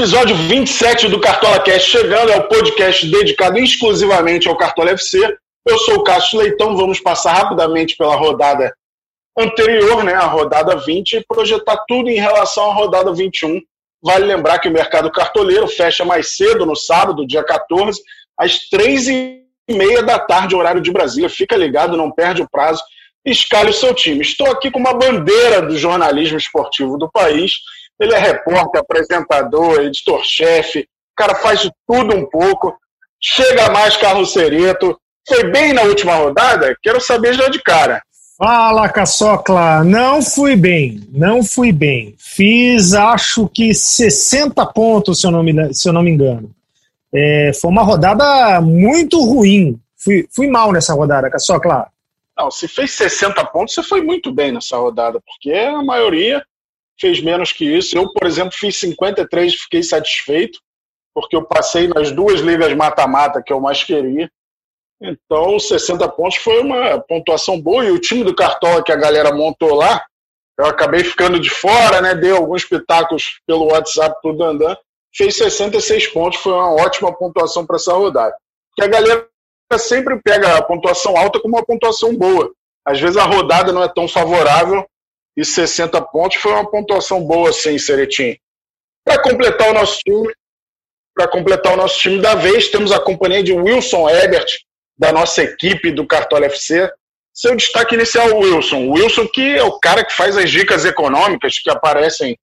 Episódio 27 do Cartola Cast chegando, é o podcast dedicado exclusivamente ao Cartola FC. Eu sou o Cássio Leitão, vamos passar rapidamente pela rodada anterior, né, a rodada 20, e projetar tudo em relação à rodada 21. Vale lembrar que o mercado cartoleiro fecha mais cedo no sábado, dia 14, às 3h30 da tarde, horário de Brasília. Fica ligado, não perde o prazo, escale o seu time. Estou aqui com uma bandeira do jornalismo esportivo do país ele é repórter, apresentador, editor-chefe, o cara faz de tudo um pouco. Chega mais Carlos Cereto. Foi bem na última rodada? Quero saber já de cara. Fala, Caçocla. Não fui bem, não fui bem. Fiz, acho que 60 pontos, se eu não me, se eu não me engano. É, foi uma rodada muito ruim. Fui, fui mal nessa rodada, Caçocla. Não, se fez 60 pontos, você foi muito bem nessa rodada, porque a maioria fez menos que isso. Eu, por exemplo, fiz 53 fiquei satisfeito, porque eu passei nas duas ligas mata-mata que eu mais queria. Então, 60 pontos foi uma pontuação boa. E o time do Cartola que a galera montou lá, eu acabei ficando de fora, né? Dei alguns pitacos pelo WhatsApp pro Dandan. Fez 66 pontos, foi uma ótima pontuação para essa rodada. Porque a galera sempre pega a pontuação alta como uma pontuação boa. Às vezes a rodada não é tão favorável e 60 pontos foi uma pontuação boa, sim, Seretim. Para completar o nosso time, para completar o nosso time da vez, temos a companhia de Wilson Ebert, da nossa equipe do Cartola FC. Seu destaque inicial, Wilson. Wilson, que é o cara que faz as dicas econômicas que aparecem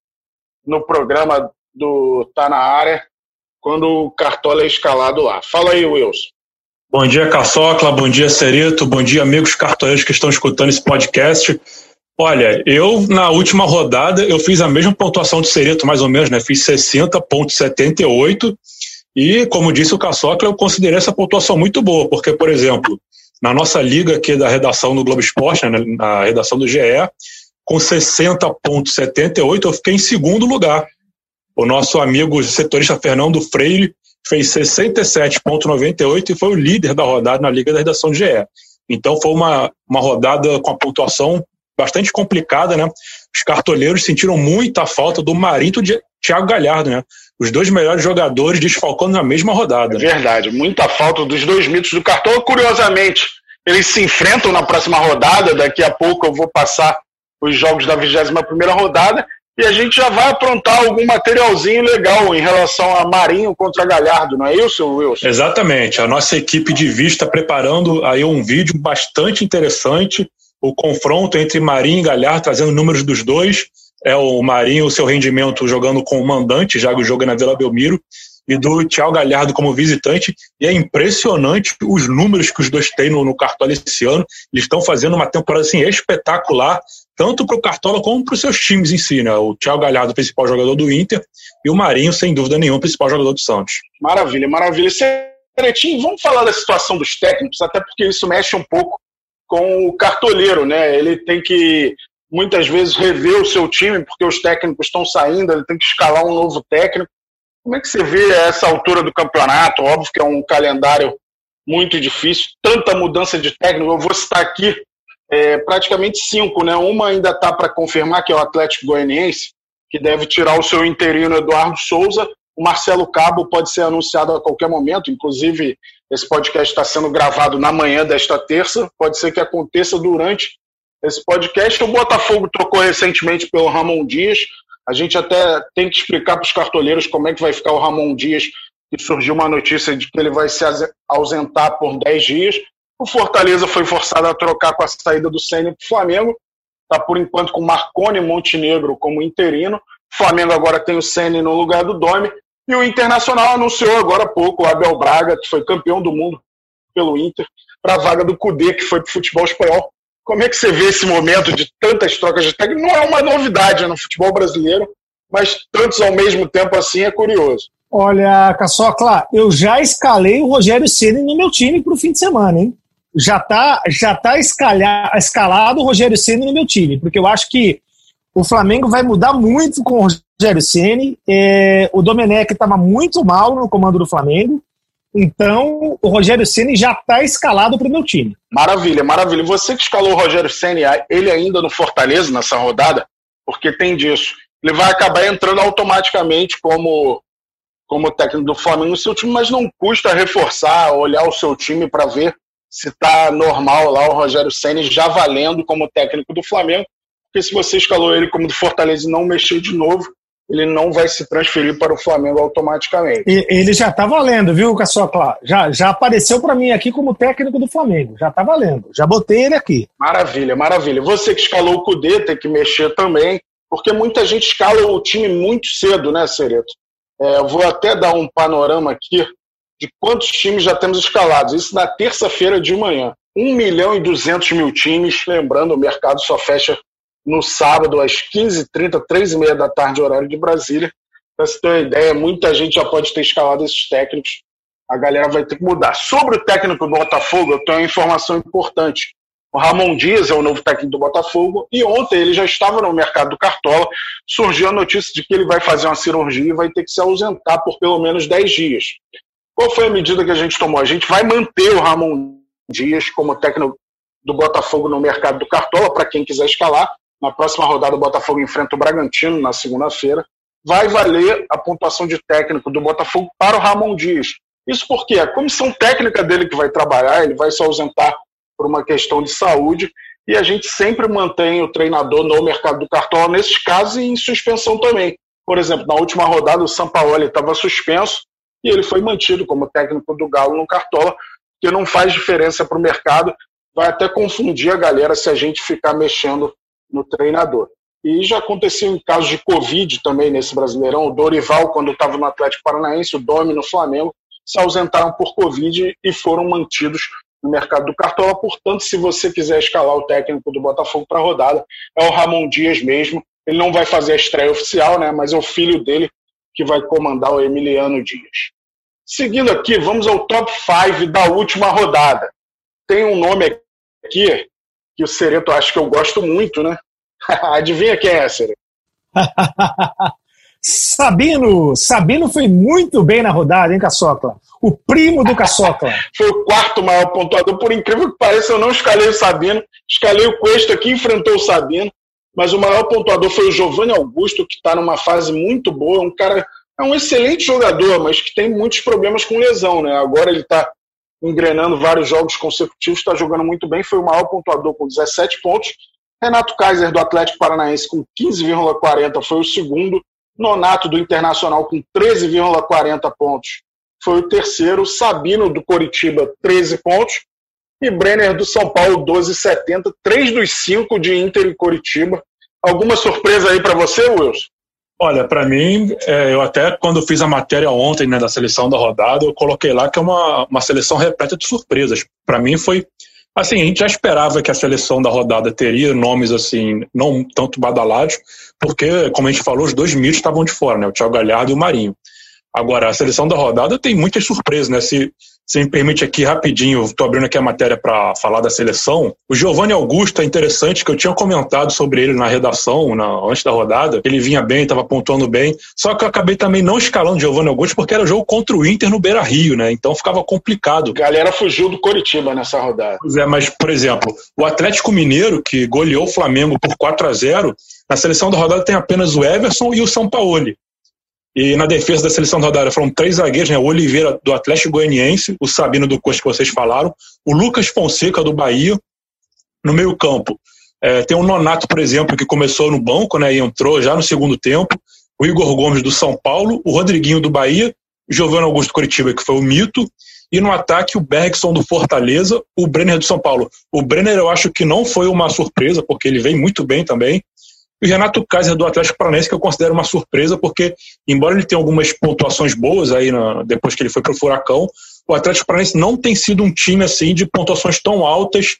no programa do Tá na Área, quando o Cartola é escalado lá. Fala aí, Wilson. Bom dia, Caçocla. Bom dia, Serito. Bom dia, amigos cartoleiros que estão escutando esse podcast. Olha, eu na última rodada eu fiz a mesma pontuação de Cereto, mais ou menos, né? Fiz 60,78 e, como disse o Caçocla, eu considerei essa pontuação muito boa, porque, por exemplo, na nossa liga aqui da redação do Globo Esporte, né, na redação do GE, com 60,78 eu fiquei em segundo lugar. O nosso amigo setorista Fernando Freire fez 67,98 e foi o líder da rodada na liga da redação do GE. Então foi uma, uma rodada com a pontuação bastante complicada, né? Os cartoleiros sentiram muita falta do Marinho de Thiago Galhardo, né? Os dois melhores jogadores desfalcando na mesma rodada. É verdade, muita falta dos dois mitos do cartão. Curiosamente, eles se enfrentam na próxima rodada. Daqui a pouco eu vou passar os jogos da 21 primeira rodada e a gente já vai aprontar algum materialzinho legal em relação a Marinho contra Galhardo, não é isso, Wilson? Exatamente. A nossa equipe de vista preparando aí um vídeo bastante interessante o confronto entre Marinho e Galhardo, trazendo números dos dois. É o Marinho, o seu rendimento jogando com o mandante, já que o jogo é na Vila Belmiro, e do Thiago Galhardo como visitante. E é impressionante os números que os dois têm no, no Cartola esse ano. Eles estão fazendo uma temporada assim, espetacular, tanto para o Cartola como para os seus times em si. Né? O Thiago Galhardo, principal jogador do Inter, e o Marinho, sem dúvida nenhuma, principal jogador do Santos. Maravilha, maravilha. Seretinho, vamos falar da situação dos técnicos, até porque isso mexe um pouco com o cartoleiro, né? Ele tem que muitas vezes rever o seu time porque os técnicos estão saindo, ele tem que escalar um novo técnico. Como é que você vê essa altura do campeonato? Óbvio que é um calendário muito difícil, tanta mudança de técnico. Eu vou citar aqui é, praticamente cinco, né? Uma ainda está para confirmar que é o Atlético Goianiense, que deve tirar o seu interino Eduardo Souza. O Marcelo Cabo pode ser anunciado a qualquer momento, inclusive esse podcast está sendo gravado na manhã desta terça, pode ser que aconteça durante esse podcast. O Botafogo trocou recentemente pelo Ramon Dias. A gente até tem que explicar para os cartoleiros como é que vai ficar o Ramon Dias, que surgiu uma notícia de que ele vai se ausentar por 10 dias. O Fortaleza foi forçado a trocar com a saída do Sênior para o Flamengo. Está, por enquanto, com Marconi Montenegro como interino. O Flamengo agora tem o Sênior no lugar do Domi. E o Internacional anunciou agora há pouco o Abel Braga, que foi campeão do mundo pelo Inter, para a vaga do Cudê, que foi para o futebol espanhol. Como é que você vê esse momento de tantas trocas de técnico? Não é uma novidade no futebol brasileiro, mas tantos ao mesmo tempo assim é curioso. Olha, Caçocla, eu já escalei o Rogério Ceni no meu time para o fim de semana, hein? Já está já tá escalado o Rogério Ceni no meu time, porque eu acho que o Flamengo vai mudar muito com o Rogério Ceni. É, o Domenech estava muito mal no comando do Flamengo. Então, o Rogério Ceni já está escalado para o meu time. Maravilha, maravilha. Você que escalou o Rogério Ceni, ele ainda no Fortaleza nessa rodada, porque tem disso. Ele vai acabar entrando automaticamente como como técnico do Flamengo no seu time, mas não custa reforçar, olhar o seu time para ver se está normal lá o Rogério Senna já valendo como técnico do Flamengo, porque se você escalou ele como do Fortaleza e não mexeu de novo, ele não vai se transferir para o Flamengo automaticamente. E, ele já está valendo, viu, Caçocla? Já, já apareceu para mim aqui como técnico do Flamengo. Já está valendo. Já botei ele aqui. Maravilha, maravilha. Você que escalou o Cudê tem que mexer também, porque muita gente escala o time muito cedo, né, Cereto? É, eu vou até dar um panorama aqui de quantos times já temos escalados. Isso na terça-feira de manhã. 1 milhão e 200 mil times. Lembrando, o mercado só fecha no sábado às 15h30, 3h30 da tarde, horário de Brasília. Para você ter uma ideia, muita gente já pode ter escalado esses técnicos. A galera vai ter que mudar. Sobre o técnico do Botafogo, eu tenho uma informação importante. O Ramon Dias é o novo técnico do Botafogo e ontem ele já estava no mercado do Cartola. Surgiu a notícia de que ele vai fazer uma cirurgia e vai ter que se ausentar por pelo menos 10 dias. Qual foi a medida que a gente tomou? A gente vai manter o Ramon Dias como técnico do Botafogo no mercado do Cartola, para quem quiser escalar. Na próxima rodada, o Botafogo enfrenta o Bragantino na segunda-feira. Vai valer a pontuação de técnico do Botafogo para o Ramon Dias. Isso porque a comissão técnica dele que vai trabalhar, ele vai se ausentar por uma questão de saúde, e a gente sempre mantém o treinador no mercado do Cartola, nesses casos e em suspensão também. Por exemplo, na última rodada, o Sampaoli estava suspenso, e ele foi mantido como técnico do Galo no Cartola, que não faz diferença para o mercado, vai até confundir a galera se a gente ficar mexendo no treinador. E já aconteceu em casos de Covid também nesse Brasileirão. O Dorival, quando estava no Atlético Paranaense, o Domi no Flamengo, se ausentaram por Covid e foram mantidos no mercado do Cartola. Portanto, se você quiser escalar o técnico do Botafogo para a rodada, é o Ramon Dias mesmo. Ele não vai fazer a estreia oficial, né, mas é o filho dele que vai comandar o Emiliano Dias. Seguindo aqui, vamos ao top 5 da última rodada. Tem um nome aqui que o Sereto acha que eu gosto muito, né? Adivinha quem é, Sereto? Sabino! Sabino foi muito bem na rodada, hein, Caçocla? O primo do Caçocla. foi o quarto maior pontuador. Por incrível que pareça, eu não escalei o Sabino. Escalei o Cuesta que enfrentou o Sabino mas o maior pontuador foi o Giovanni Augusto, que está numa fase muito boa. Um cara, é um excelente jogador, mas que tem muitos problemas com lesão, né? Agora ele está engrenando vários jogos consecutivos, está jogando muito bem, foi o maior pontuador com 17 pontos. Renato Kaiser, do Atlético Paranaense, com 15,40, foi o segundo. Nonato, do Internacional, com 13,40 pontos, foi o terceiro. Sabino, do Coritiba, 13 pontos. E Brenner, do São Paulo, 12,70. Três dos cinco de Inter e Coritiba. Alguma surpresa aí para você, Wilson? Olha, para mim, é, eu até quando fiz a matéria ontem né, da seleção da rodada, eu coloquei lá que é uma, uma seleção repleta de surpresas. Para mim foi assim, a gente já esperava que a seleção da rodada teria nomes assim não tanto badalados, porque como a gente falou, os dois mitos estavam de fora, né, o Thiago Galhardo e o Marinho. Agora, a seleção da rodada tem muitas surpresas, né? Se você me permite aqui rapidinho, estou abrindo aqui a matéria para falar da seleção. O Giovanni Augusto é interessante, que eu tinha comentado sobre ele na redação, na, antes da rodada. Ele vinha bem, estava pontuando bem. Só que eu acabei também não escalando o Giovanni Augusto porque era jogo contra o Inter no Beira Rio, né? Então ficava complicado. A galera fugiu do Coritiba nessa rodada. Pois é, mas, por exemplo, o Atlético Mineiro, que goleou o Flamengo por 4 a 0 na seleção da rodada tem apenas o Everson e o São Paulo. E na defesa da seleção da rodada foram três zagueiros, né? O Oliveira do Atlético Goianiense, o Sabino do Costa que vocês falaram, o Lucas Fonseca do Bahia. No meio campo é, tem o Nonato, por exemplo, que começou no banco, né? E entrou já no segundo tempo. O Igor Gomes do São Paulo, o Rodriguinho do Bahia, o Giovanni Augusto Curitiba, que foi o mito, e no ataque o Bergson do Fortaleza, o Brenner do São Paulo. O Brenner eu acho que não foi uma surpresa, porque ele vem muito bem também. E o Renato Kaiser do Atlético Paranaense, que eu considero uma surpresa, porque, embora ele tenha algumas pontuações boas aí na, depois que ele foi para o Furacão, o Atlético Paranaense não tem sido um time assim de pontuações tão altas,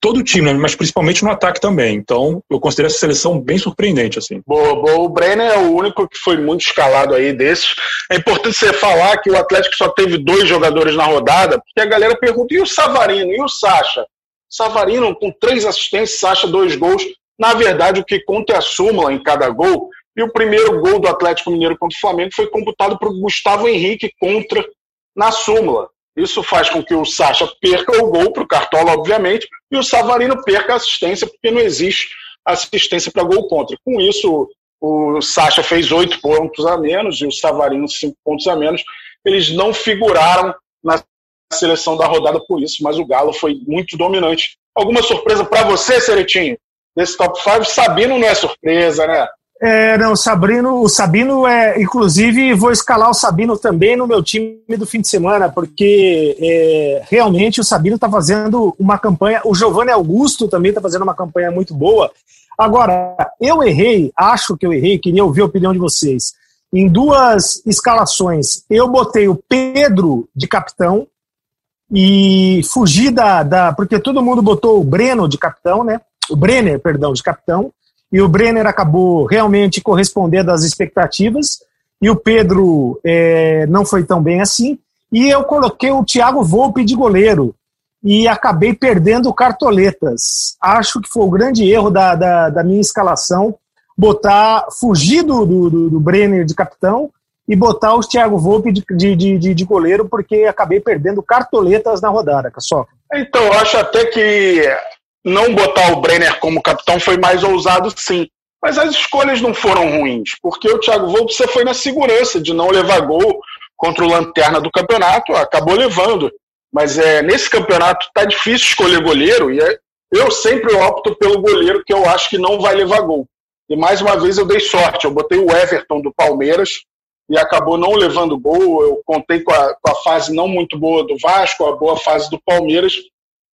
todo o time, né, mas principalmente no ataque também. Então, eu considero essa seleção bem surpreendente. assim. Boa, boa. O Brenner é o único que foi muito escalado aí desses. É importante você falar que o Atlético só teve dois jogadores na rodada, porque a galera pergunta: e o Savarino? E o Sacha? Savarino com três assistências, Sacha dois gols. Na verdade, o que conta é a súmula em cada gol. E o primeiro gol do Atlético Mineiro contra o Flamengo foi computado para o Gustavo Henrique contra na súmula. Isso faz com que o Sacha perca o gol para o Cartola, obviamente, e o Savarino perca a assistência, porque não existe assistência para gol contra. Com isso, o Sacha fez oito pontos a menos e o Savarino cinco pontos a menos. Eles não figuraram na seleção da rodada por isso, mas o Galo foi muito dominante. Alguma surpresa para você, Seretinho? Desse top 5? Sabino não é surpresa, né? É, não, Sabrino, o Sabino é, inclusive, vou escalar o Sabino também no meu time do fim de semana, porque é, realmente o Sabino está fazendo uma campanha, o Giovanni Augusto também está fazendo uma campanha muito boa. Agora, eu errei, acho que eu errei, queria ouvir a opinião de vocês. Em duas escalações, eu botei o Pedro de capitão e fugi da, da. Porque todo mundo botou o Breno de capitão, né? O Brenner, perdão, de capitão e o Brenner acabou realmente correspondendo às expectativas, e o Pedro é, não foi tão bem assim. E eu coloquei o Thiago Volpe de goleiro e acabei perdendo cartoletas. Acho que foi o grande erro da, da, da minha escalação botar, fugir do, do, do, Brenner de capitão e botar o Thiago Volpe de, de, de, de goleiro, porque acabei perdendo cartoletas na rodada, só. Então, acho até que não botar o Brenner como capitão foi mais ousado, sim. Mas as escolhas não foram ruins, porque o Thiago Volpe você foi na segurança de não levar gol contra o Lanterna do campeonato, acabou levando. Mas é, nesse campeonato tá difícil escolher goleiro e é, eu sempre opto pelo goleiro que eu acho que não vai levar gol. E mais uma vez eu dei sorte, eu botei o Everton do Palmeiras e acabou não levando gol. Eu contei com a, com a fase não muito boa do Vasco, a boa fase do Palmeiras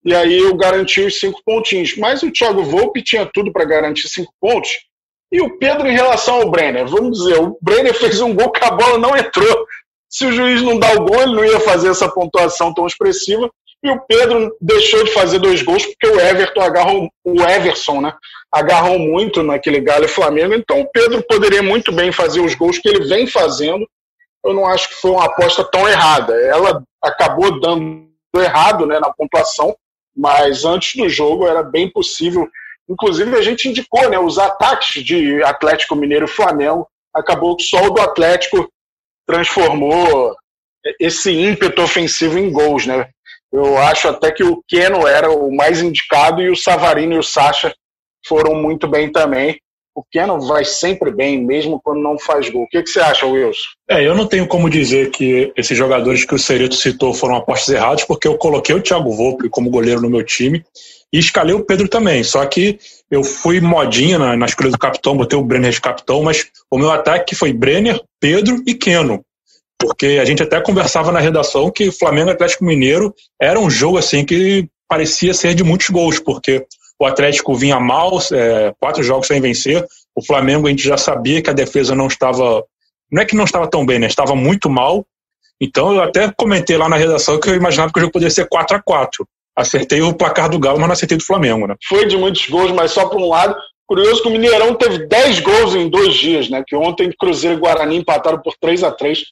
e aí eu garanti os cinco pontinhos. Mas o Thiago Volpe tinha tudo para garantir cinco pontos. E o Pedro, em relação ao Brenner, vamos dizer, o Brenner fez um gol que a bola não entrou. Se o juiz não dá o gol, ele não ia fazer essa pontuação tão expressiva. E o Pedro deixou de fazer dois gols porque o Everton agarrou, o Everson, né? Agarrou muito naquele Galo Flamengo. Então o Pedro poderia muito bem fazer os gols que ele vem fazendo. Eu não acho que foi uma aposta tão errada. Ela acabou dando errado né, na pontuação, mas antes do jogo era bem possível. Inclusive, a gente indicou né, os ataques de Atlético Mineiro e Flamengo. Acabou que só o do Atlético transformou esse ímpeto ofensivo em gols. Né? Eu acho até que o Keno era o mais indicado e o Savarino e o Sacha foram muito bem também o Keno vai sempre bem, mesmo quando não faz gol. O que, que você acha, Wilson? É, eu não tenho como dizer que esses jogadores que o Cerito citou foram apostas erradas, porque eu coloquei o Thiago Volpe como goleiro no meu time e escalei o Pedro também. Só que eu fui modinha na, na escolha do capitão, botei o Brenner de capitão, mas o meu ataque foi Brenner, Pedro e Keno. Porque a gente até conversava na redação que Flamengo e Atlético Mineiro era um jogo assim que parecia ser de muitos gols, porque o Atlético vinha mal, é, quatro jogos sem vencer. O Flamengo a gente já sabia que a defesa não estava. Não é que não estava tão bem, né? Estava muito mal. Então eu até comentei lá na redação que eu imaginava que o jogo poderia ser 4 a 4 Acertei o placar do Galo, mas não acertei do Flamengo, né? Foi de muitos gols, mas só por um lado. Curioso que o Mineirão teve 10 gols em dois dias, né? Que ontem Cruzeiro e Guarani empataram por 3 a 3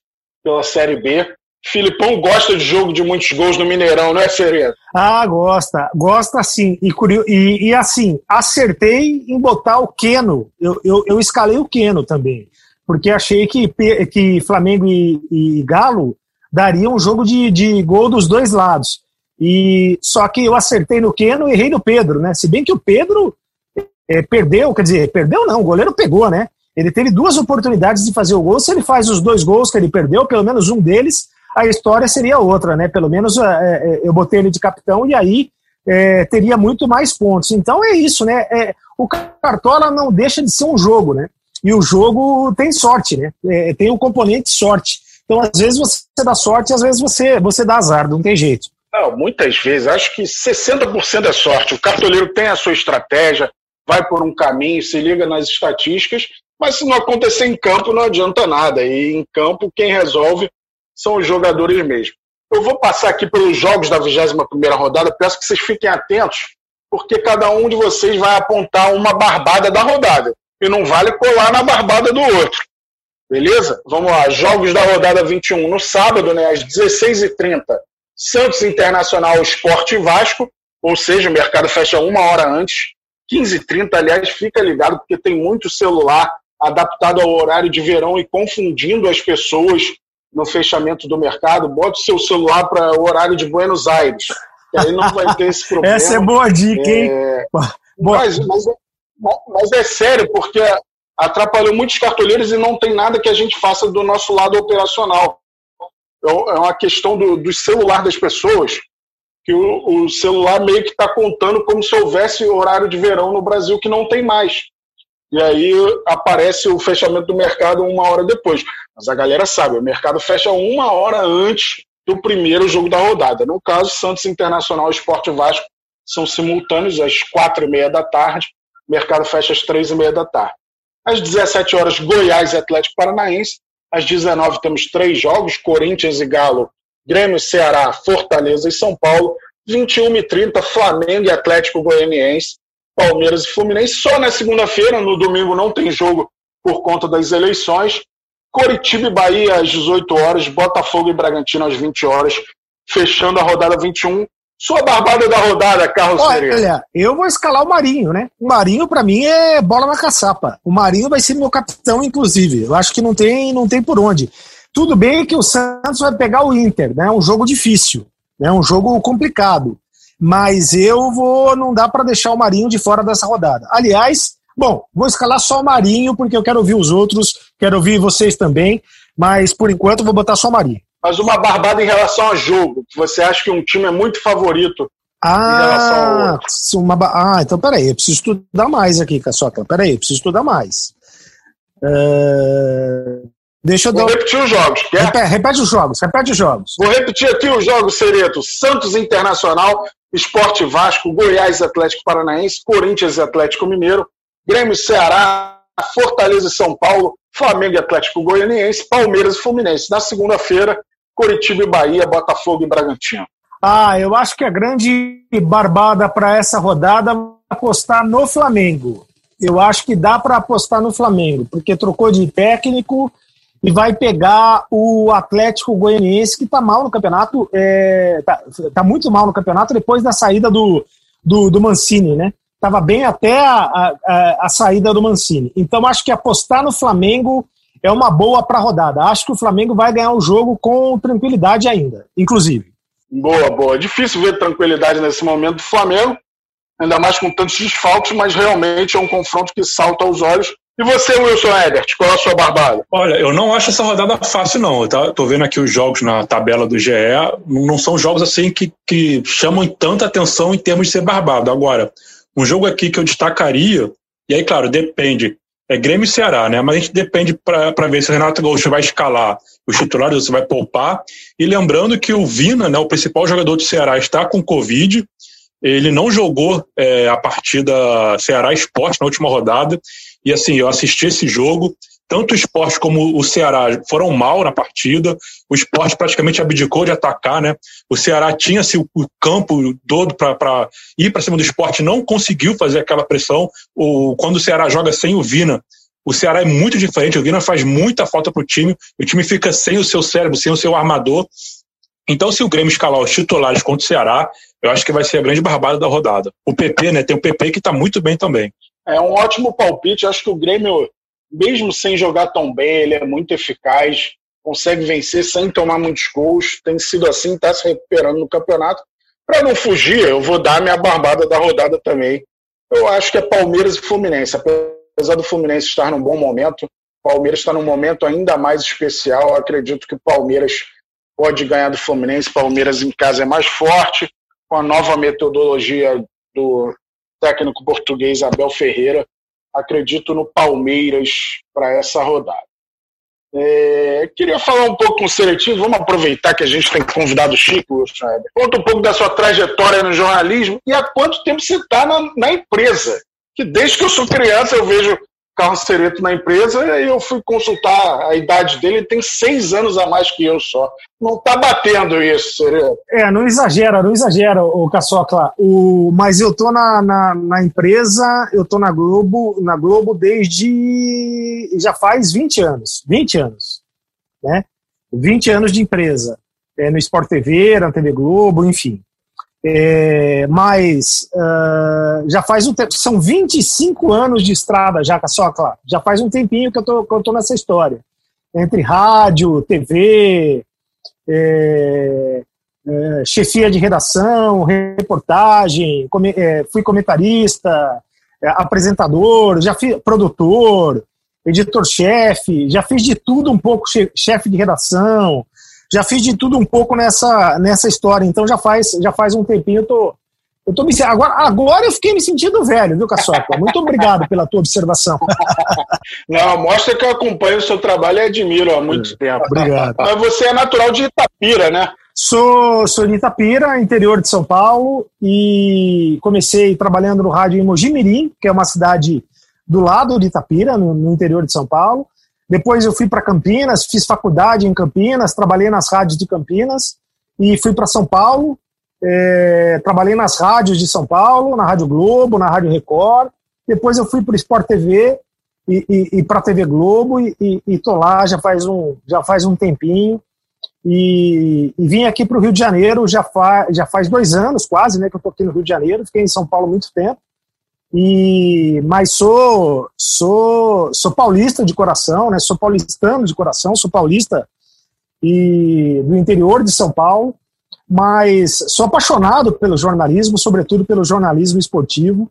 pela Série B. Filipão gosta de jogo de muitos gols no Mineirão, não é, Serena? Ah, gosta. Gosta sim. E, e, e, assim, acertei em botar o Queno. Eu, eu, eu escalei o Queno também. Porque achei que, que Flamengo e, e Galo dariam um jogo de, de gol dos dois lados. E Só que eu acertei no Queno e errei no Pedro, né? Se bem que o Pedro é, perdeu, quer dizer, perdeu não, o goleiro pegou, né? Ele teve duas oportunidades de fazer o gol. Se ele faz os dois gols que ele perdeu, pelo menos um deles, a história seria outra, né? Pelo menos é, é, eu botei ele de capitão e aí é, teria muito mais pontos. Então é isso, né? É, o Cartola não deixa de ser um jogo, né? E o jogo tem sorte, né? É, tem um componente sorte. Então, às vezes você dá sorte, às vezes você, você dá azar, não tem jeito. Não, muitas vezes, acho que 60% é sorte. O cartoleiro tem a sua estratégia, vai por um caminho, se liga nas estatísticas, mas se não acontecer em campo, não adianta nada. E em campo, quem resolve são os jogadores mesmo. Eu vou passar aqui pelos jogos da 21ª rodada, peço que vocês fiquem atentos, porque cada um de vocês vai apontar uma barbada da rodada, e não vale colar na barbada do outro. Beleza? Vamos lá, jogos da rodada 21 no sábado, né, às 16h30, Santos Internacional Esporte Vasco, ou seja, o mercado fecha uma hora antes, 15h30, aliás, fica ligado, porque tem muito celular adaptado ao horário de verão e confundindo as pessoas no fechamento do mercado, bote o seu celular para o horário de Buenos Aires. Que aí não vai ter esse problema. Essa é boa dica, hein? É... Mas, mas, é, mas, é sério, porque atrapalhou muitos cartoleiros e não tem nada que a gente faça do nosso lado operacional. É, é uma questão do, do celular das pessoas, que o, o celular meio que está contando como se houvesse horário de verão no Brasil que não tem mais. E aí aparece o fechamento do mercado uma hora depois. Mas a galera sabe, o mercado fecha uma hora antes do primeiro jogo da rodada. No caso, Santos Internacional e Esporte Vasco são simultâneos às quatro e meia da tarde. O mercado fecha às três e meia da tarde. Às 17 horas, Goiás e Atlético Paranaense. Às 19 temos três jogos: Corinthians e Galo, Grêmio, Ceará, Fortaleza e São Paulo. 21 e 30, Flamengo e Atlético Goianiense, Palmeiras e Fluminense. Só na segunda-feira, no domingo não tem jogo por conta das eleições. Coritiba e Bahia às 18 horas, Botafogo e Bragantino às 20 horas, fechando a rodada 21. Sua barbada da rodada, Carlos Olha, olha, eu vou escalar o Marinho, né? O Marinho, para mim, é bola na caçapa. O Marinho vai ser meu capitão, inclusive. Eu acho que não tem, não tem por onde. Tudo bem que o Santos vai pegar o Inter, né? Um jogo difícil, né? Um jogo complicado. Mas eu vou, não dá para deixar o Marinho de fora dessa rodada. Aliás, bom, vou escalar só o Marinho porque eu quero ouvir os outros, quero ouvir vocês também. Mas por enquanto vou botar só o Marinho mas uma barbada em relação ao jogo. Você acha que um time é muito favorito ah, uma, ah, então peraí, eu preciso estudar mais aqui, Caçoca. Peraí, eu preciso estudar mais. Uh, deixa eu Vou dar... repetir os jogos, quer? Repete, repete, os jogos, repete os jogos. Vou repetir aqui os jogos, Sereto. Santos Internacional, Esporte Vasco, Goiás Atlético Paranaense, Corinthians Atlético Mineiro, Grêmio Ceará, Fortaleza e São Paulo, Flamengo e Atlético Goianiense, Palmeiras e Fluminense. Na segunda-feira, Curitiba e Bahia, Botafogo e Bragantino. Ah, eu acho que a grande barbada para essa rodada é apostar no Flamengo. Eu acho que dá para apostar no Flamengo, porque trocou de técnico e vai pegar o Atlético Goianiense, que está mal no campeonato, é, tá, tá, muito mal no campeonato depois da saída do, do, do Mancini, né? Estava bem até a, a, a, saída do Mancini. Então acho que apostar no Flamengo é uma boa para a rodada. Acho que o Flamengo vai ganhar o jogo com tranquilidade ainda, inclusive. Boa, boa. Difícil ver tranquilidade nesse momento do Flamengo, ainda mais com tantos desfalques, mas realmente é um confronto que salta aos olhos. E você, Wilson Ebert, qual é a sua barbada? Olha, eu não acho essa rodada fácil, não. Tá? Tô vendo aqui os jogos na tabela do GE. Não são jogos assim que, que chamam tanta atenção em termos de ser barbado. Agora, um jogo aqui que eu destacaria, e aí, claro, depende é Grêmio e Ceará, né? Mas a gente depende para ver se o Renato Gaúcho vai escalar os titulares se vai poupar. E lembrando que o Vina, né, o principal jogador do Ceará, está com Covid. Ele não jogou é, a partida Ceará Esporte na última rodada. E assim, eu assisti esse jogo. Tanto o esporte como o Ceará foram mal na partida. O esporte praticamente abdicou de atacar, né? O Ceará tinha assim, o campo todo para ir para cima do esporte, não conseguiu fazer aquela pressão. O, quando o Ceará joga sem o Vina, o Ceará é muito diferente. O Vina faz muita falta para o time. O time fica sem o seu cérebro, sem o seu armador. Então, se o Grêmio escalar os titulares contra o Ceará, eu acho que vai ser a grande barbada da rodada. O PP, né? Tem o PP que está muito bem também. É um ótimo palpite. Acho que o Grêmio mesmo sem jogar tão bem, ele é muito eficaz, consegue vencer sem tomar muitos gols, tem sido assim, está se recuperando no campeonato. Para não fugir, eu vou dar minha barbada da rodada também. Eu acho que é Palmeiras e Fluminense. Apesar do Fluminense estar num bom momento, o Palmeiras está num momento ainda mais especial. Eu acredito que o Palmeiras pode ganhar do Fluminense. Palmeiras em casa é mais forte, com a nova metodologia do técnico português Abel Ferreira acredito no Palmeiras para essa rodada. É, queria falar um pouco com o Seletivo, vamos aproveitar que a gente tem convidado o Chico, Schneider. Conta um pouco da sua trajetória no jornalismo e há quanto tempo você está na, na, empresa. Que desde que eu sou criança eu vejo Carlos Cereto na empresa e eu fui consultar a idade dele, ele tem seis anos a mais que eu só. Não está batendo isso, Cereto. É, não exagera, não exagera, o Caçocla. O, mas eu tô na, na, na, empresa, eu tô na Globo, na Globo desde já faz 20 anos. 20 anos. Né? 20 anos de empresa. É, no Sport TV, na TV Globo, enfim. É, mas uh, já faz um tempo, são 25 anos de estrada já, só claro, já faz um tempinho que eu tô, que eu tô nessa história. Entre rádio, TV, é, é, chefia de redação, reportagem, come, é, fui comentarista, é, apresentador, já fui produtor, editor-chefe, já fiz de tudo um pouco, chefe de redação, já fiz de tudo um pouco nessa, nessa história. Então já faz, já faz um tempinho eu tô, eu tô me agora, agora eu fiquei me sentindo velho, viu, Caçoca? Muito obrigado pela tua observação. Não, mostra que eu acompanho o seu trabalho e admiro há muito é, tempo. Obrigado. Mas você é natural de Itapira, né? Sou, sou de Itapira, interior de São Paulo, e comecei trabalhando no rádio em Mojimirim, que é uma cidade do lado de Itapira, no, no interior de São Paulo. Depois eu fui para Campinas, fiz faculdade em Campinas, trabalhei nas rádios de Campinas e fui para São Paulo. É, trabalhei nas rádios de São Paulo, na Rádio Globo, na Rádio Record. Depois eu fui para o Sport TV e, e, e para a TV Globo e, e, tô lá já faz um, já faz um tempinho. E, e vim aqui para o Rio de Janeiro já, fa, já faz dois anos quase né, que eu estou aqui no Rio de Janeiro. Fiquei em São Paulo muito tempo. E, mas sou, sou, sou paulista de coração, né? Sou paulistano de coração, sou paulista e do interior de São Paulo, mas sou apaixonado pelo jornalismo, sobretudo pelo jornalismo esportivo,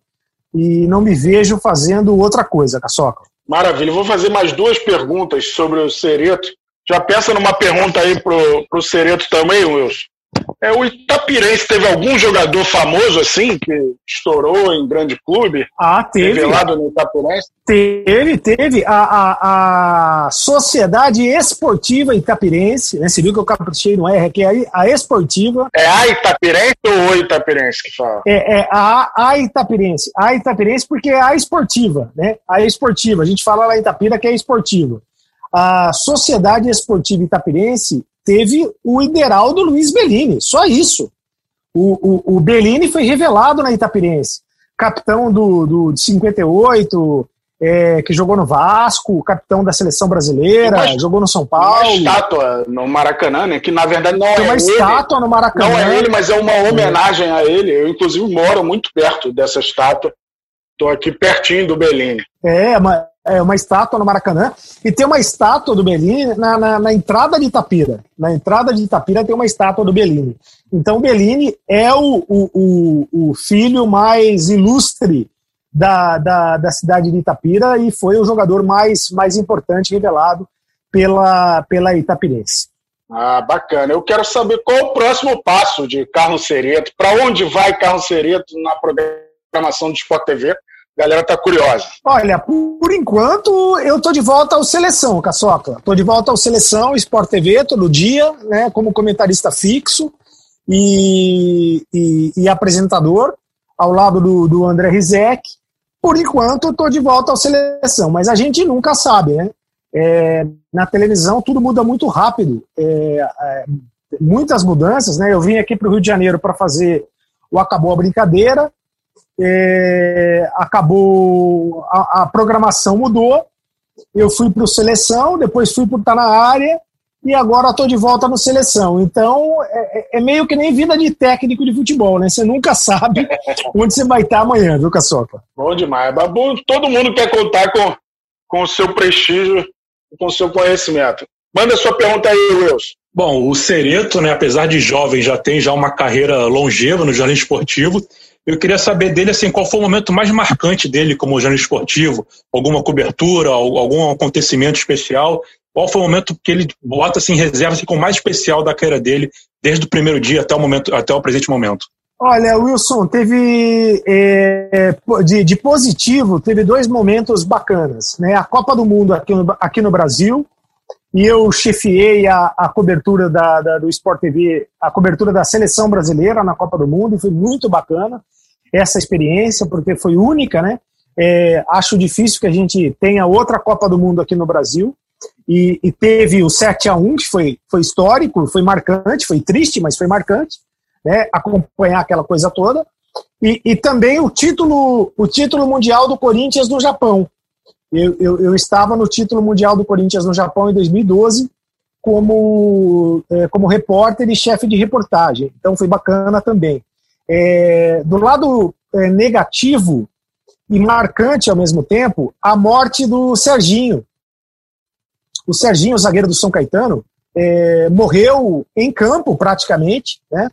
e não me vejo fazendo outra coisa, Caçoca. Maravilha. Vou fazer mais duas perguntas sobre o Cereto. Já pensa numa pergunta aí pro, pro Cereto também, Wilson. É, o Itapirense teve algum jogador famoso assim, que estourou em grande clube? Ah, teve. Revelado no Itapirense? Teve, teve. A, a, a Sociedade Esportiva Itapirense, né? Você viu que eu caprichei no R aqui, a, a Esportiva. É a Itapirense ou o Itapirense que fala? É, é a, a Itapirense. A Itapirense porque é a esportiva, né? A esportiva. A gente fala lá em Itapira que é esportiva. A Sociedade Esportiva Itapirense teve o Ideraldo Luiz Bellini, só isso. O, o, o Bellini foi revelado na Itapirense, capitão do, do de 58, é, que jogou no Vasco, capitão da seleção brasileira, uma, jogou no São Paulo. Uma estátua no Maracanã, né? Que na verdade não Tem é uma ele. estátua no Maracanã. Não é ele, mas é uma homenagem a ele. Eu, inclusive, moro muito perto dessa estátua. Estou aqui pertinho do Bellini. É, mas é, uma estátua no Maracanã, e tem uma estátua do Bellini na, na, na, entrada de Itapira. Na entrada de Itapira tem uma estátua do Bellini. Então, Bellini é o, o, o, filho mais ilustre da, da, da, cidade de Itapira e foi o jogador mais, mais importante revelado pela, pela Itapirense. Ah, bacana. Eu quero saber qual o próximo passo de Carlos Cereto, para onde vai Carlos Cereto na programação do Sport TV a galera tá curiosa. Olha, por enquanto eu tô de volta ao Seleção, Caçoca. Tô de volta ao Seleção, Sport TV, todo dia, né, como comentarista fixo e, e, e apresentador, ao lado do, do André Rizek. Por enquanto eu tô de volta ao Seleção, mas a gente nunca sabe, né? É, na televisão tudo muda muito rápido. É, é, muitas mudanças, né? Eu vim aqui para o Rio de Janeiro para fazer o Acabou a Brincadeira, é, acabou, a, a, programação mudou, eu fui para o Seleção, depois fui para estar na área, e agora estou de volta no Seleção. Então, é, é, é, meio que nem vida de técnico de futebol, né? Você nunca sabe onde você vai estar amanhã, viu, Caçoca? Bom demais. Babu, todo mundo quer contar com, com o seu prestígio, com o seu conhecimento. Manda sua pergunta aí, Wilson. Bom, o Cereto, né, apesar de jovem, já tem já uma carreira longeva no jornalismo esportivo. Eu queria saber dele assim, qual foi o momento mais marcante dele como jornalista esportivo, alguma cobertura, algum acontecimento especial. Qual foi o momento que ele bota assim reserva assim, com mais especial da carreira dele, desde o primeiro dia até o momento, até o presente momento? Olha, Wilson, teve é, de, de, positivo, teve dois momentos bacanas, né? A Copa do Mundo aqui no, aqui no Brasil e eu chefiei a, a cobertura da, da, do Sport TV, a cobertura da seleção brasileira na Copa do Mundo, e foi muito bacana essa experiência, porque foi única, né? É, acho difícil que a gente tenha outra Copa do Mundo aqui no Brasil. E, e, teve o 7 a 1 que foi, foi histórico, foi marcante, foi triste, mas foi marcante, né? Acompanhar aquela coisa toda. E, e também o título, o título mundial do Corinthians no Japão. Eu, eu, eu, estava no título mundial do Corinthians no Japão em 2012 como, é, como repórter e chefe de reportagem. Então foi bacana também. É, do lado é, negativo e marcante ao mesmo tempo, a morte do Serginho. O Serginho, o zagueiro do São Caetano, é, morreu em campo praticamente, né?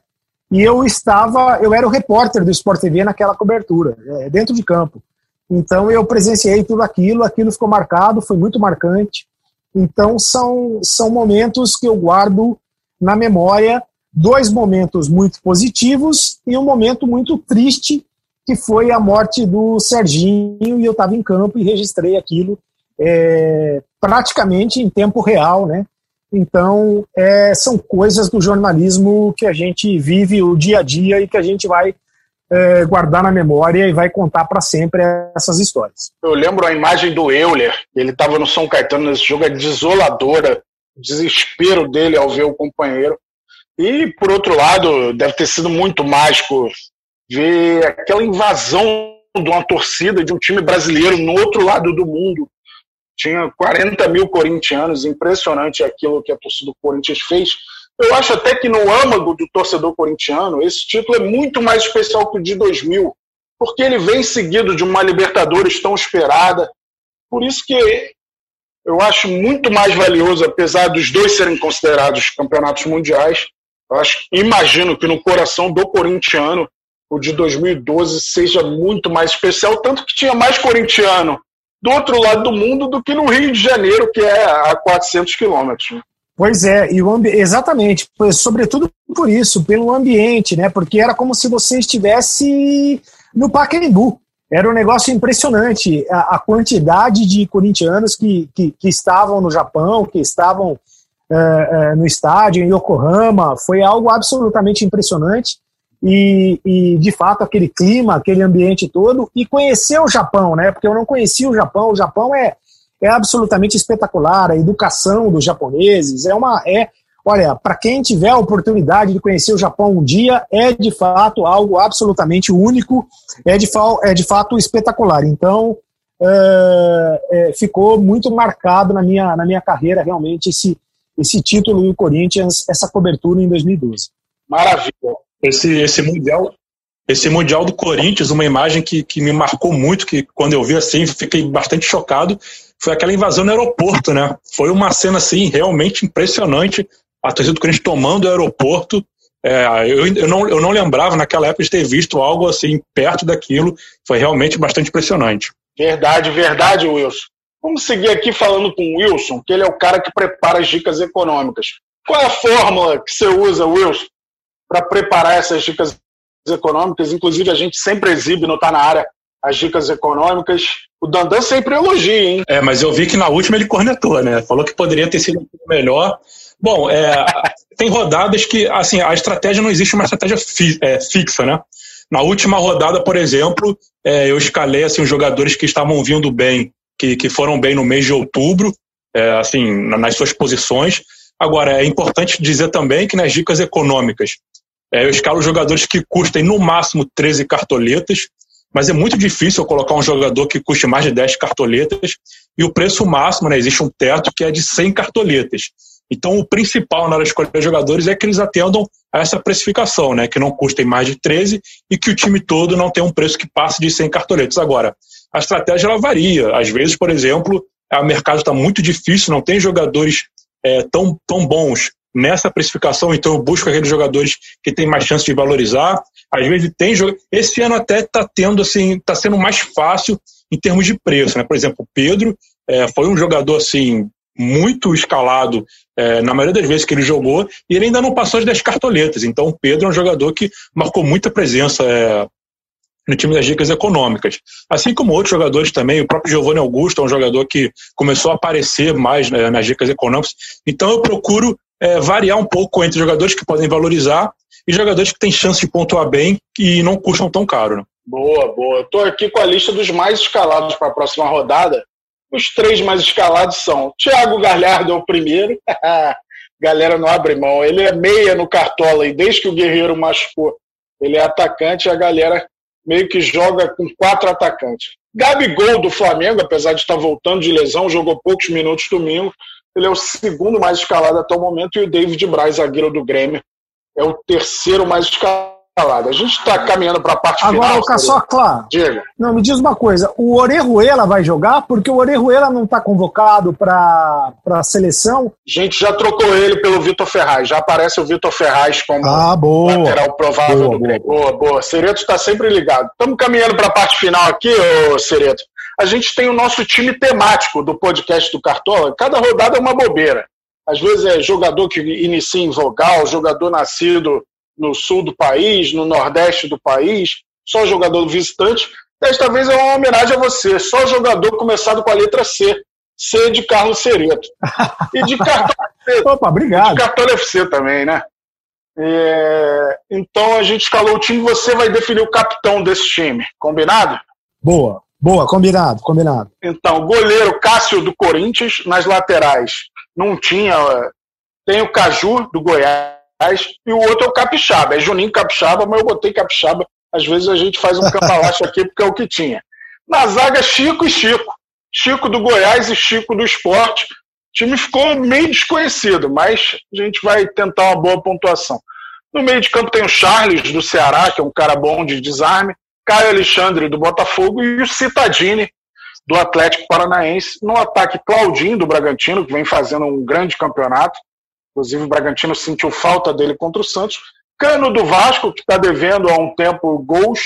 E eu estava, eu era o repórter do Sport TV naquela cobertura, é, dentro de campo. Então eu presenciei tudo aquilo, aquilo ficou marcado, foi muito marcante. Então são, são momentos que eu guardo na memória, dois momentos muito positivos e um momento muito triste, que foi a morte do Serginho, e eu estava em campo e registrei aquilo é, praticamente em tempo real, né? Então, é, são coisas do jornalismo que a gente vive o dia a dia e que a gente vai é, guardar na memória e vai contar para sempre essas histórias. Eu lembro a imagem do Euler, ele estava no São Caetano nesse jogo, é desoladora, o desespero dele ao ver o companheiro. E, por outro lado, deve ter sido muito mágico ver aquela invasão de uma torcida de um time brasileiro no outro lado do mundo, tinha 40 mil corintianos, impressionante aquilo que a torcida do Corinthians fez. Eu acho até que no âmago do torcedor corintiano, esse título é muito mais especial que o de 2000, porque ele vem seguido de uma Libertadores tão esperada. Por isso que eu acho muito mais valioso, apesar dos dois serem considerados campeonatos mundiais. Eu acho, imagino que no coração do corintiano, o de 2012 seja muito mais especial, tanto que tinha mais corintiano do outro lado do mundo do que no Rio de Janeiro, que é a 400 quilômetros. Pois é, e o exatamente, sobretudo por isso, pelo ambiente, né? Porque era como se você estivesse no Pacaembu. Era um negócio impressionante a, a quantidade de corintianos que, que, que, estavam no Japão, que estavam uh, no estádio, em Yokohama. Foi algo absolutamente impressionante e, e, de fato aquele clima, aquele ambiente todo e conhecer o Japão, né? Porque eu não conhecia o Japão. O Japão é, é absolutamente espetacular. A educação dos japoneses é uma é olha para quem tiver a oportunidade de conhecer o Japão um dia é de fato algo absolutamente único. É de, é de fato espetacular. Então é, é, ficou muito marcado na minha na minha carreira realmente esse esse título do Corinthians, essa cobertura em 2012. Maravilha. Esse, esse mundial, esse mundial do Corinthians, uma imagem que, que me marcou muito, que quando eu vi assim, fiquei bastante chocado, foi aquela invasão no aeroporto, né? Foi uma cena assim realmente impressionante. A torcida do Corinthians tomando o aeroporto. É, eu, eu, não, eu não lembrava naquela época de ter visto algo assim perto daquilo. Foi realmente bastante impressionante. Verdade, verdade, Wilson. Vamos seguir aqui falando com o Wilson, que ele é o cara que prepara as dicas econômicas. Qual é a fórmula que você usa, Wilson, para preparar essas dicas econômicas. Inclusive, a gente sempre exibe no Tá Na Área as dicas econômicas. O Dandan sempre elogia, hein? É, mas eu vi que na última ele cornetou, né? Falou que poderia ter sido melhor. Bom, é, tem rodadas que, assim, a estratégia não existe uma estratégia fi, é, fixa, né? Na última rodada, por exemplo, é, eu escalei assim, os jogadores que estavam vindo bem, que, que foram bem no mês de outubro, é, assim, nas suas posições. Agora, é importante dizer também que nas dicas econômicas, é, eu escalo jogadores que custem no máximo 13 cartoletas, mas é muito difícil eu colocar um jogador que custe mais de 10 cartoletas. E o preço máximo, né, existe um teto que é de 100 cartoletas. Então, o principal na hora de escolher jogadores é que eles atendam a essa precificação, né, que não custem mais de 13 e que o time todo não tenha um preço que passe de 100 cartoletas. Agora, a estratégia ela varia. Às vezes, por exemplo, o mercado está muito difícil, não tem jogadores é, tão, tão bons nessa precificação, então eu busco aqueles jogadores que têm mais chance de valorizar. Às vezes tem esse ano até está tendo assim, está sendo mais fácil em termos de preço, né? Por exemplo, o Pedro é, foi um jogador assim muito escalado é, na maioria das vezes que ele jogou e ele ainda não passou das cartoletas. Então o Pedro é um jogador que marcou muita presença é, no time das dicas econômicas. Assim como outros jogadores também, o próprio Giovanni Augusto é um jogador que começou a aparecer mais né, nas dicas econômicas. Então eu procuro é, variar um pouco entre jogadores que podem valorizar e jogadores que têm chance de pontuar bem e não custam tão caro. Né? Boa, boa. Estou aqui com a lista dos mais escalados para a próxima rodada. Os três mais escalados são Thiago Galhardo é o primeiro. Galera não abre mão. Ele é meia no Cartola e desde que o Guerreiro machucou, ele é atacante. A galera meio que joga com quatro atacantes. Gabigol do Flamengo, apesar de estar voltando de lesão, jogou poucos minutos domingo. Ele é o segundo mais escalado até o momento e o David Braz, zagueiro do Grêmio, é o terceiro mais escalado. A gente está caminhando para a parte Agora, final. Agora, claro. Diga. Não, me diz uma coisa. O Orejuela vai jogar? Porque o Orejuela não está convocado para a seleção. A gente já trocou ele pelo Vitor Ferraz. Já aparece o Vitor Ferraz como ah, boa. lateral provável boa, do Grêmio. Boa, boa. Cereto está sempre ligado. Estamos caminhando para a parte final aqui, ô Cereto. A gente tem o nosso time temático do podcast do Cartola. Cada rodada é uma bobeira. Às vezes é jogador que inicia em vogal, jogador nascido no sul do país, no nordeste do país, só jogador visitante. Desta vez é uma homenagem a você, só jogador começado com a letra C. C de Carlos Cereto. E de Cartola FC. Opa, obrigado. De Cartola FC também, né? É... Então a gente escalou o time, você vai definir o capitão desse time. Combinado? Boa, boa, combinado, combinado. Então, goleiro Cássio do Corinthians, nas laterais não tinha. Tem o Caju do Goiás e o outro é o Capixaba. É Juninho Capixaba, mas eu botei Capixaba. Às vezes a gente faz um cambalacho aqui porque é o que tinha. Na zaga, Chico e Chico. Chico do Goiás e Chico do Esporte. O time ficou meio desconhecido, mas a gente vai tentar uma boa pontuação. No meio de campo tem o Charles do Ceará, que é um cara bom de desarme, Caio Alexandre do Botafogo e o Citadini do Atlético Paranaense. No ataque, Claudinho do Bragantino, que vem fazendo um grande campeonato. Inclusive, o Bragantino sentiu falta dele contra o Santos. Cano do Vasco, que está devendo há um tempo gols,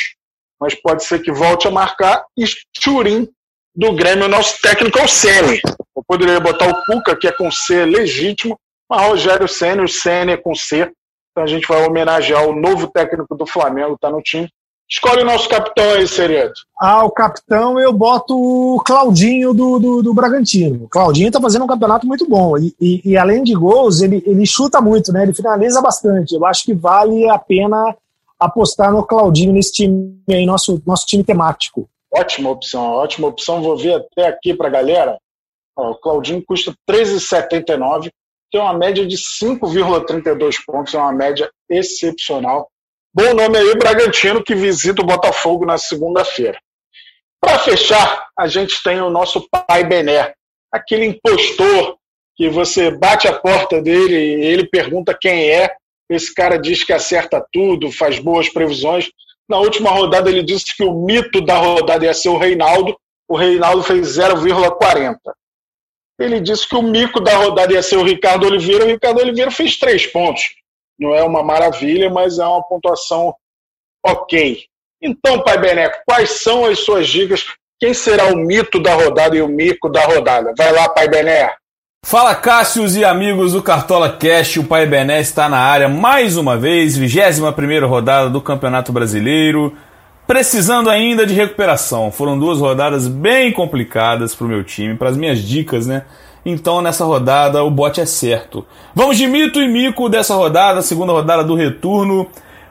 mas pode ser que volte a marcar. E Churin do Grêmio, nosso técnico é o Sene. Eu poderia botar o Cuca, que é com C legítimo, mas Rogério Senna, o Senna é com C. Então a gente vai homenagear o novo técnico do Flamengo, está no time. Escolhe o nosso capitão aí, Sereto. Ah, o capitão eu boto o Claudinho do, do, do Bragantino. O Claudinho tá fazendo um campeonato muito bom. E, e, e, além de gols, ele, ele chuta muito, né? Ele finaliza bastante. Eu acho que vale a pena apostar no Claudinho nesse time aí, nosso, nosso time temático. Ótima opção, ótima opção. Vou ver até aqui pra galera. Ó, o Claudinho custa 13,79, tem uma média de 5,32 pontos, é uma média excepcional. Bom nome aí, Bragantino, que visita o Botafogo na segunda-feira. Para fechar, a gente tem o nosso pai Bené, aquele impostor que você bate a porta dele e ele pergunta quem é. Esse cara diz que acerta tudo, faz boas previsões. Na última rodada, ele disse que o mito da rodada ia ser o Reinaldo. O Reinaldo fez 0,40. Ele disse que o mico da rodada ia ser o Ricardo Oliveira. O Ricardo Oliveira fez três pontos. Não é uma maravilha, mas é uma pontuação ok. Então, Pai Beneco, quais são as suas dicas? Quem será o mito da rodada e o mico da rodada? Vai lá, Pai Bené. Fala Cássios e amigos do Cartola Cast, o Pai Bené está na área mais uma vez, 21 rodada do Campeonato Brasileiro, precisando ainda de recuperação. Foram duas rodadas bem complicadas para o meu time, para as minhas dicas, né? Então nessa rodada o bote é certo. Vamos de mito e mico dessa rodada, segunda rodada do retorno.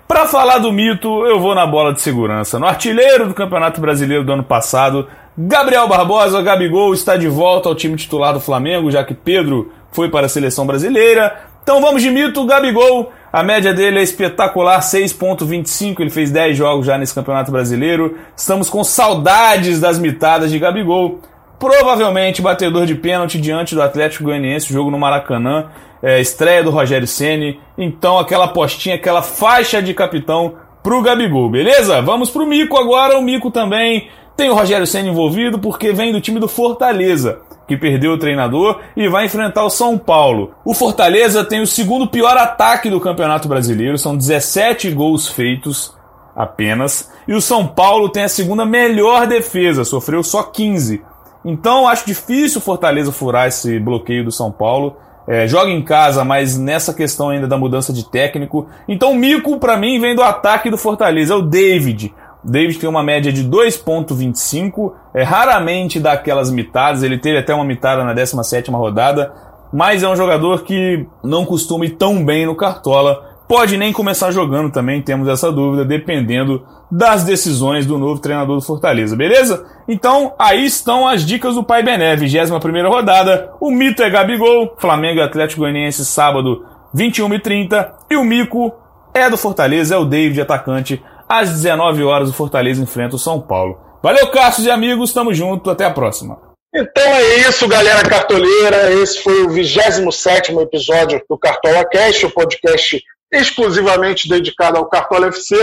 Para falar do mito, eu vou na bola de segurança. No artilheiro do Campeonato Brasileiro do ano passado, Gabriel Barbosa, Gabigol, está de volta ao time titular do Flamengo, já que Pedro foi para a seleção brasileira. Então vamos de mito, Gabigol. A média dele é espetacular, 6.25. Ele fez 10 jogos já nesse Campeonato Brasileiro. Estamos com saudades das mitadas de Gabigol provavelmente batedor de pênalti diante do Atlético Goianiense, jogo no Maracanã, é, estreia do Rogério Ceni. Então aquela postinha, aquela faixa de capitão pro Gabigol, beleza? Vamos pro Mico agora. O Mico também tem o Rogério Ceni envolvido porque vem do time do Fortaleza, que perdeu o treinador e vai enfrentar o São Paulo. O Fortaleza tem o segundo pior ataque do Campeonato Brasileiro, são 17 gols feitos apenas, e o São Paulo tem a segunda melhor defesa, sofreu só 15. Então acho difícil o Fortaleza furar esse bloqueio do São Paulo. É, joga em casa, mas nessa questão ainda da mudança de técnico. Então o mico para mim vem do ataque do Fortaleza, é o David. O David tem uma média de 2.25, é raramente dá aquelas mitadas, ele teve até uma mitada na 17ª rodada, mas é um jogador que não costuma ir tão bem no Cartola pode nem começar jogando também, temos essa dúvida, dependendo das decisões do novo treinador do Fortaleza, beleza? Então, aí estão as dicas do Pai Bené, 21 rodada, o mito é Gabigol, Flamengo e Atlético Goianiense, sábado, 21h30, e o mico é do Fortaleza, é o David, atacante, às 19 horas o Fortaleza enfrenta o São Paulo. Valeu, Cássio e amigos, tamo junto, até a próxima. Então é isso, galera cartoleira. Esse foi o 27 episódio do Cartola Cast, o podcast exclusivamente dedicado ao Cartola FC.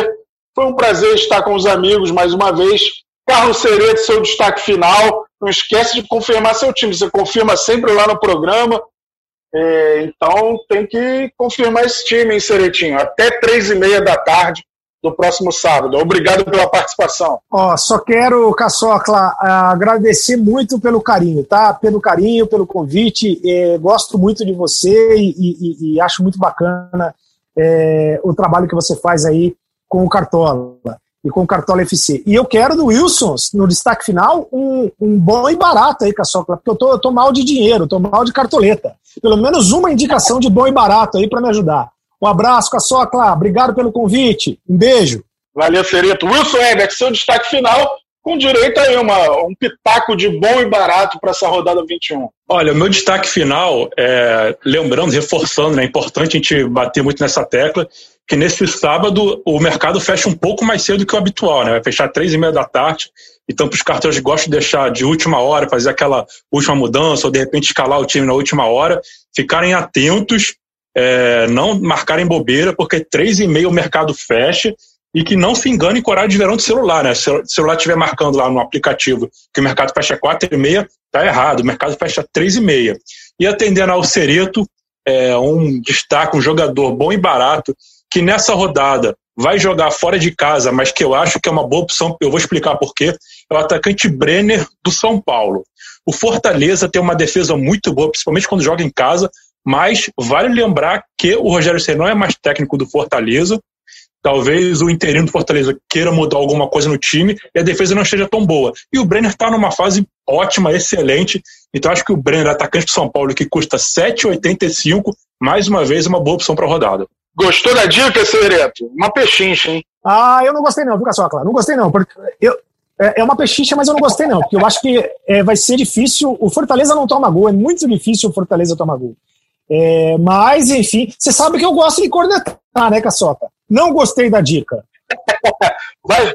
Foi um prazer estar com os amigos mais uma vez. Carlos Cereto, seu destaque final. Não esquece de confirmar seu time. Você confirma sempre lá no programa. É, então tem que confirmar esse time, hein, Ceretinho? Até três e meia da tarde do próximo sábado. Obrigado pela participação. Ó, só quero, Caçocla, agradecer muito pelo carinho, tá? Pelo carinho, pelo convite. É, gosto muito de você e, e, e acho muito bacana é, o trabalho que você faz aí com o Cartola e com o Cartola FC. E eu quero do Wilson, no destaque final, um, um bom e barato aí, Caçocla, porque eu tô, eu tô mal de dinheiro, tô mal de cartoleta. Pelo menos uma indicação de bom e barato aí para me ajudar. Um abraço, Caçocla. Obrigado pelo convite. Um beijo. Valeu, Ferito. Wilson Ebert, seu destaque final, com direito a uma, um pitaco de bom e barato para essa rodada 21. Olha, o meu destaque final, é, lembrando, reforçando, né, é importante a gente bater muito nessa tecla, que nesse sábado o mercado fecha um pouco mais cedo que o habitual, né? Vai fechar três e meia da tarde. Então, para os cartões gostam de deixar de última hora, fazer aquela última mudança, ou de repente escalar o time na última hora, ficarem atentos é, não marcarem bobeira, porque três e meia o mercado fecha e que não se engane com o horário de verão do celular, né? Se o celular estiver marcando lá no aplicativo que o mercado fecha quatro e meia, tá errado, o mercado fecha três e meia. E atendendo ao Cereto, é, um destaque, um jogador bom e barato, que nessa rodada vai jogar fora de casa, mas que eu acho que é uma boa opção, eu vou explicar por quê, é o atacante Brenner do São Paulo. O Fortaleza tem uma defesa muito boa, principalmente quando joga em casa, mas vale lembrar que o Rogério Senna não é mais técnico do Fortaleza. Talvez o interino do Fortaleza queira mudar alguma coisa no time e a defesa não esteja tão boa. E o Brenner está numa fase ótima, excelente. Então acho que o Brenner, atacante do São Paulo, que custa 7,85, mais uma vez uma boa opção para a rodada. Gostou da dica, Sereto? Uma pechincha, hein? Ah, eu não gostei não, só, claro. Não gostei não, porque eu, é, é uma pechincha, mas eu não gostei não, porque eu acho que é, vai ser difícil. O Fortaleza não toma gol, é muito difícil o Fortaleza tomar gol. É, mas, enfim, você sabe que eu gosto de cornetar, né, Caçoca? Não gostei da dica. Vai,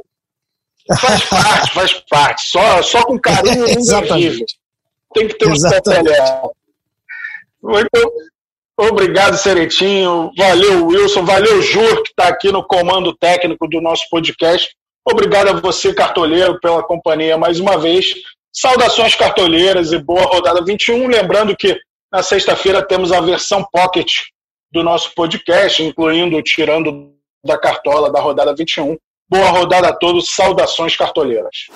faz parte, faz parte. Só, só com carinho Exatamente. Tem que ter um. Muito obrigado, Seretinho. Valeu, Wilson. Valeu, Jur, que está aqui no comando técnico do nosso podcast. Obrigado a você, cartoleiro, pela companhia mais uma vez. Saudações cartoleiras e boa rodada 21. Lembrando que na sexta-feira temos a versão pocket do nosso podcast, incluindo tirando da cartola da rodada 21. Boa rodada a todos, saudações cartoleiras.